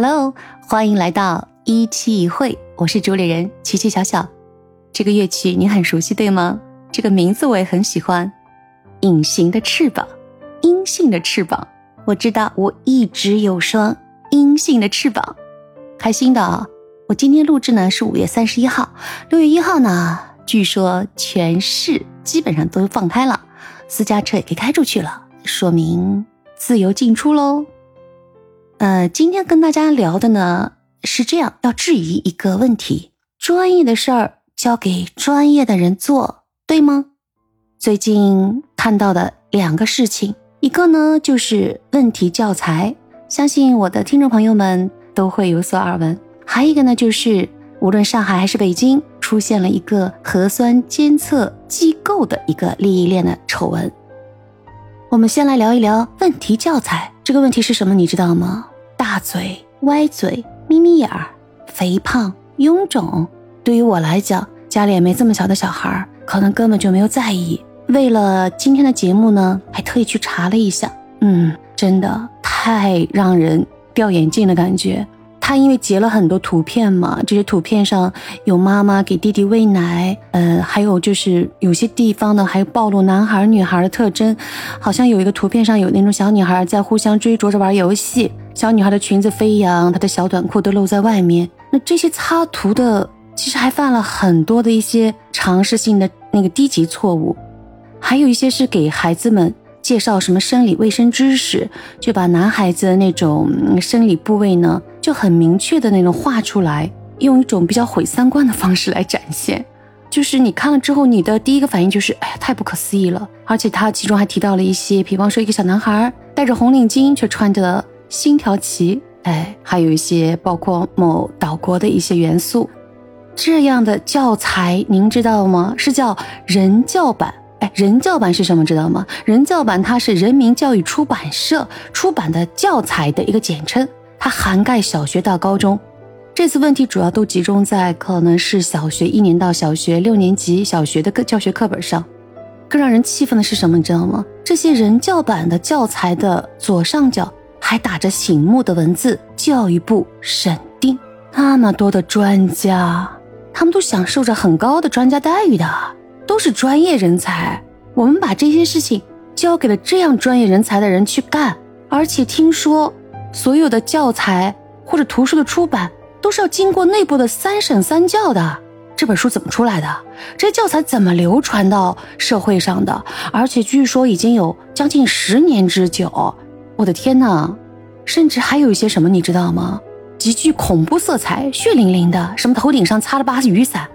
Hello，欢迎来到一期一会，我是主理人琪琪小小。这个乐曲你很熟悉对吗？这个名字我也很喜欢，隐形的翅膀，阴性的翅膀。我知道我一直有双阴性的翅膀，开心的。我今天录制呢是五月三十一号，六月一号呢，据说全市基本上都放开了，私家车也可以开出去了，说明自由进出喽。呃，今天跟大家聊的呢是这样，要质疑一个问题：专业的事儿交给专业的人做，对吗？最近看到的两个事情，一个呢就是问题教材，相信我的听众朋友们都会有所耳闻；还一个呢就是，无论上海还是北京，出现了一个核酸监测机构的一个利益链的丑闻。我们先来聊一聊问题教材这个问题是什么，你知道吗？大嘴、歪嘴、眯眯眼儿、肥胖、臃肿。对于我来讲，家里也没这么小的小孩儿，可能根本就没有在意。为了今天的节目呢，还特意去查了一下，嗯，真的太让人掉眼镜的感觉。他因为截了很多图片嘛，这些图片上有妈妈给弟弟喂奶，呃，还有就是有些地方呢还暴露男孩女孩的特征，好像有一个图片上有那种小女孩在互相追逐着玩游戏，小女孩的裙子飞扬，她的小短裤都露在外面。那这些擦图的其实还犯了很多的一些常识性的那个低级错误，还有一些是给孩子们。介绍什么生理卫生知识，就把男孩子的那种生理部位呢，就很明确的那种画出来，用一种比较毁三观的方式来展现。就是你看了之后，你的第一个反应就是，哎呀，太不可思议了。而且他其中还提到了一些，比方说一个小男孩戴着红领巾，却穿着星条旗，哎，还有一些包括某岛国的一些元素。这样的教材，您知道吗？是叫人教版。哎，人教版是什么？知道吗？人教版它是人民教育出版社出版的教材的一个简称，它涵盖小学到高中。这次问题主要都集中在可能是小学一年到小学六年级小学的课教学课本上。更让人气愤的是什么？你知道吗？这些人教版的教材的左上角还打着醒目的文字：“教育部审定。”那么多的专家，他们都享受着很高的专家待遇的。都是专业人才，我们把这些事情交给了这样专业人才的人去干，而且听说所有的教材或者图书的出版都是要经过内部的三审三教的。这本书怎么出来的？这些教材怎么流传到社会上的？而且据说已经有将近十年之久。我的天哪！甚至还有一些什么，你知道吗？极具恐怖色彩、血淋淋的，什么头顶上擦了把雨伞。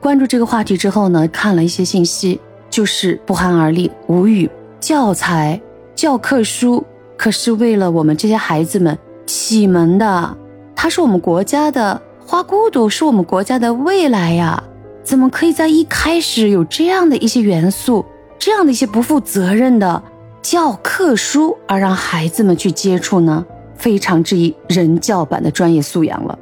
关注这个话题之后呢，看了一些信息，就是不寒而栗，无语。教材、教科书可是为了我们这些孩子们启蒙的，它是我们国家的花骨朵，是我们国家的未来呀！怎么可以在一开始有这样的一些元素，这样的一些不负责任的教科书，而让孩子们去接触呢？非常质疑人教版的专业素养了。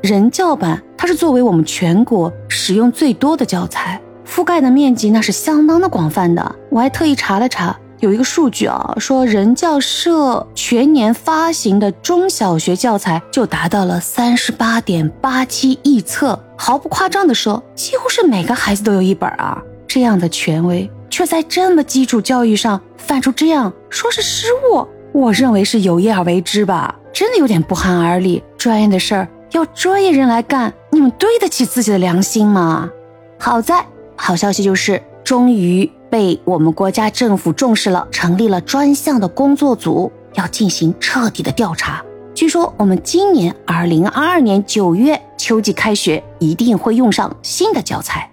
人教版，它是作为我们全国使用最多的教材，覆盖的面积那是相当的广泛的。我还特意查了查，有一个数据啊，说人教社全年发行的中小学教材就达到了三十八点八七亿册，毫不夸张的说，几乎是每个孩子都有一本啊。这样的权威，却在这么基础教育上犯出这样说是失误，我认为是有意而为之吧，真的有点不寒而栗。专业的事儿。要专业人来干，你们对得起自己的良心吗？好在好消息就是，终于被我们国家政府重视了，成立了专项的工作组，要进行彻底的调查。据说我们今年二零二二年九月秋季开学，一定会用上新的教材。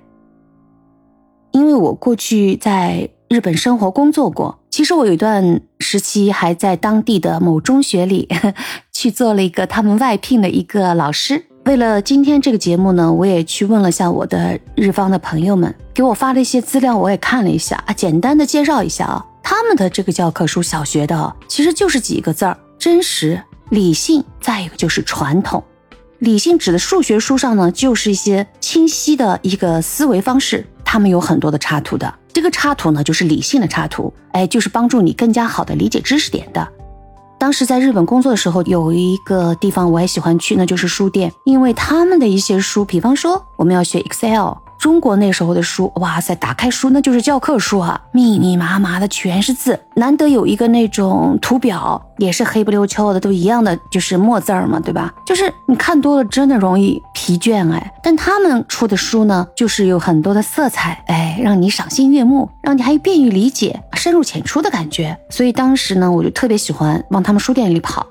因为我过去在日本生活工作过，其实我有一段时期还在当地的某中学里。去做了一个他们外聘的一个老师。为了今天这个节目呢，我也去问了下我的日方的朋友们，给我发了一些资料，我也看了一下啊，简单的介绍一下啊，他们的这个教科书小学的其实就是几个字儿：真实、理性，再一个就是传统。理性指的数学书上呢，就是一些清晰的一个思维方式，他们有很多的插图的，这个插图呢就是理性的插图，哎，就是帮助你更加好的理解知识点的。当时在日本工作的时候，有一个地方我也喜欢去，那就是书店，因为他们的一些书，比方说我们要学 Excel。中国那时候的书，哇塞，打开书那就是教科书啊，密密麻麻的全是字，难得有一个那种图表，也是黑不溜秋的，都一样的，就是墨字儿嘛，对吧？就是你看多了，真的容易疲倦哎。但他们出的书呢，就是有很多的色彩，哎，让你赏心悦目，让你还便于理解，深入浅出的感觉。所以当时呢，我就特别喜欢往他们书店里跑。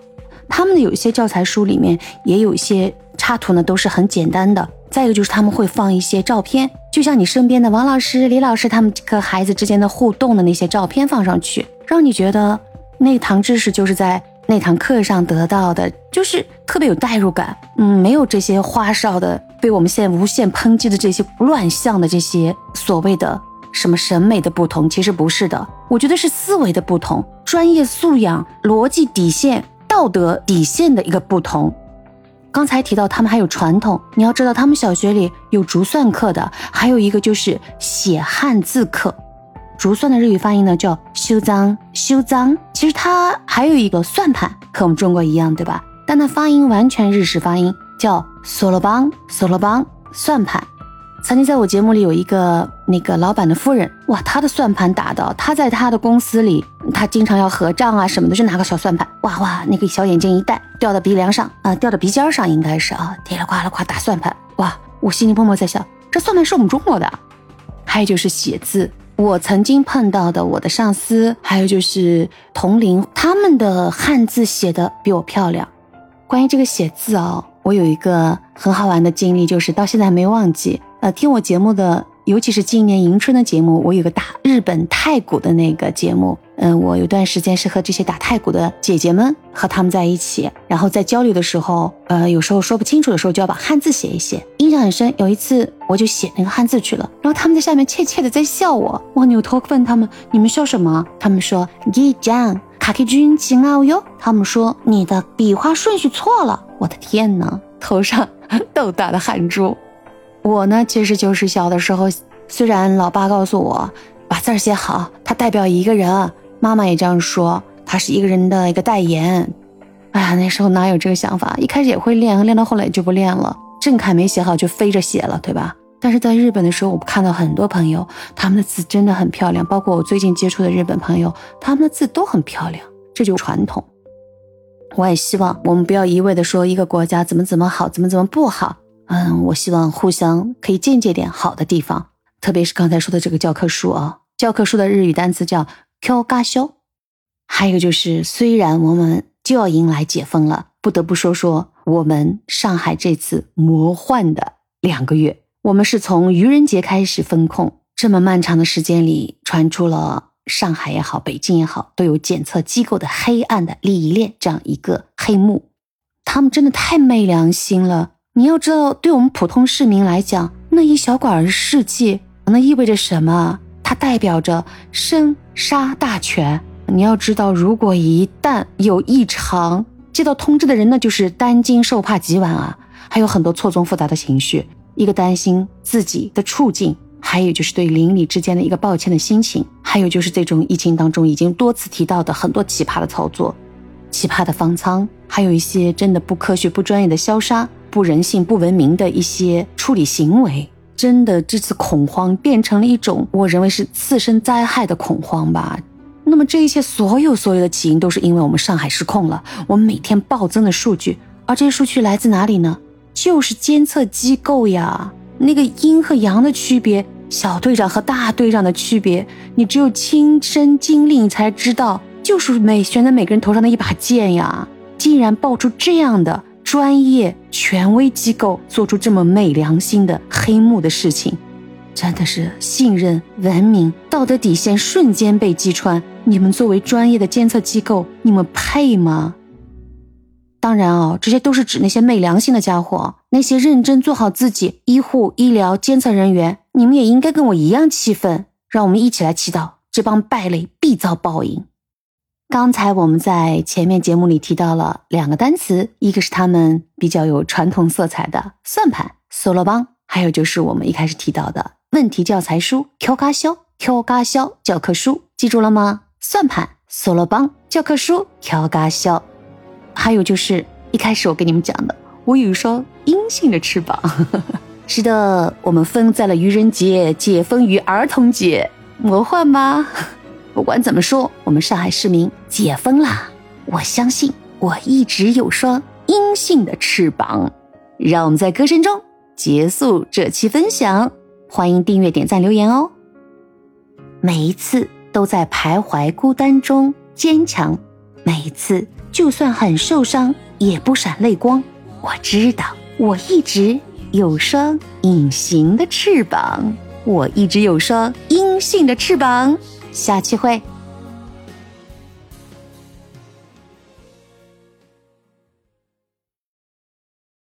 他们的有一些教材书里面也有一些插图呢，都是很简单的。再一个就是他们会放一些照片，就像你身边的王老师、李老师他们和孩子之间的互动的那些照片放上去，让你觉得那堂知识就是在那堂课上得到的，就是特别有代入感。嗯，没有这些花哨的被我们现在无限抨击的这些乱象的这些所谓的什么审美的不同，其实不是的。我觉得是思维的不同，专业素养、逻辑底线、道德底线的一个不同。刚才提到他们还有传统，你要知道他们小学里有竹算课的，还有一个就是写汉字课。竹算的日语发音呢叫修脏修脏，其实它还有一个算盘，和我们中国一样，对吧？但它发音完全日式发音，叫索罗邦索罗邦算盘。曾经在我节目里有一个那个老板的夫人，哇，他的算盘打的，他在他的公司里，他经常要合账啊什么的，就拿个小算盘，哇哇，那个小眼镜一戴，掉到鼻梁上啊，掉到鼻尖上应该是啊，滴啦呱啦呱打算盘，哇，我心里默默在想，这算盘是我们中国的。还有就是写字，我曾经碰到的我的上司，还有就是同龄，他们的汉字写的比我漂亮。关于这个写字啊，我有一个很好玩的经历，就是到现在还没忘记。呃，听我节目的，尤其是今年迎春的节目，我有个打日本太鼓的那个节目。嗯，我有段时间是和这些打太鼓的姐姐们和他们在一起，然后在交流的时候，呃，有时候说不清楚的时候，就要把汉字写一写，印象很深。有一次我就写那个汉字去了，然后他们在下面怯怯的在笑我。我扭头问他们：“你们笑什么？”他们说：“你讲卡克君奇奥哟。”他们说你的笔画顺序错了。我的天哪，头上 豆大的汗珠。我呢，其实就是小的时候，虽然老爸告诉我把字儿写好，它代表一个人，妈妈也这样说，它是一个人的一个代言。哎呀，那时候哪有这个想法？一开始也会练，练到后来就不练了。郑恺没写好就飞着写了，对吧？但是在日本的时候，我看到很多朋友，他们的字真的很漂亮，包括我最近接触的日本朋友，他们的字都很漂亮，这就是传统。我也希望我们不要一味的说一个国家怎么怎么好，怎么怎么不好。嗯，我希望互相可以借鉴点好的地方，特别是刚才说的这个教科书啊，教科书的日语单词叫 “q ga xiu”。还有就是，虽然我们就要迎来解封了，不得不说说我们上海这次魔幻的两个月。我们是从愚人节开始封控，这么漫长的时间里，传出了上海也好，北京也好，都有检测机构的黑暗的利益链这样一个黑幕，他们真的太没良心了。你要知道，对我们普通市民来讲，那一小管儿世界，那意味着什么？它代表着生杀大权。你要知道，如果一旦有异常，接到通知的人那就是担惊受怕极晚啊，还有很多错综复杂的情绪，一个担心自己的处境，还有就是对邻里之间的一个抱歉的心情，还有就是这种疫情当中已经多次提到的很多奇葩的操作，奇葩的方舱，还有一些真的不科学、不专业的消杀。不人性、不文明的一些处理行为，真的这次恐慌变成了一种我认为是次生灾害的恐慌吧。那么这一切所有所有的起因都是因为我们上海失控了，我们每天暴增的数据，而这些数据来自哪里呢？就是监测机构呀。那个阴和阳的区别，小队长和大队长的区别，你只有亲身经历才知道，就是每悬在每个人头上的一把剑呀，竟然爆出这样的。专业权威机构做出这么昧良心的黑幕的事情，真的是信任、文明、道德底线瞬间被击穿。你们作为专业的监测机构，你们配吗？当然哦，这些都是指那些昧良心的家伙，那些认真做好自己医护、医疗监测人员，你们也应该跟我一样气愤。让我们一起来祈祷，这帮败类必遭报应。刚才我们在前面节目里提到了两个单词，一个是他们比较有传统色彩的算盘索罗邦，还有就是我们一开始提到的问题教材书 Q 嘎肖 Q 嘎肖教科书，记住了吗？算盘索罗邦教科书调嘎笑。还有就是一开始我跟你们讲的，我有一双阴性的翅膀。是的，我们分在了愚人节，解封于儿童节，魔幻吗？不管怎么说，我们上海市民解封啦！我相信我一直有双阴性的翅膀。让我们在歌声中结束这期分享。欢迎订阅、点赞、留言哦！每一次都在徘徊孤单中坚强，每一次就算很受伤也不闪泪光。我知道，我一直有双隐形的翅膀，我一直有双阴性的翅膀。下期会。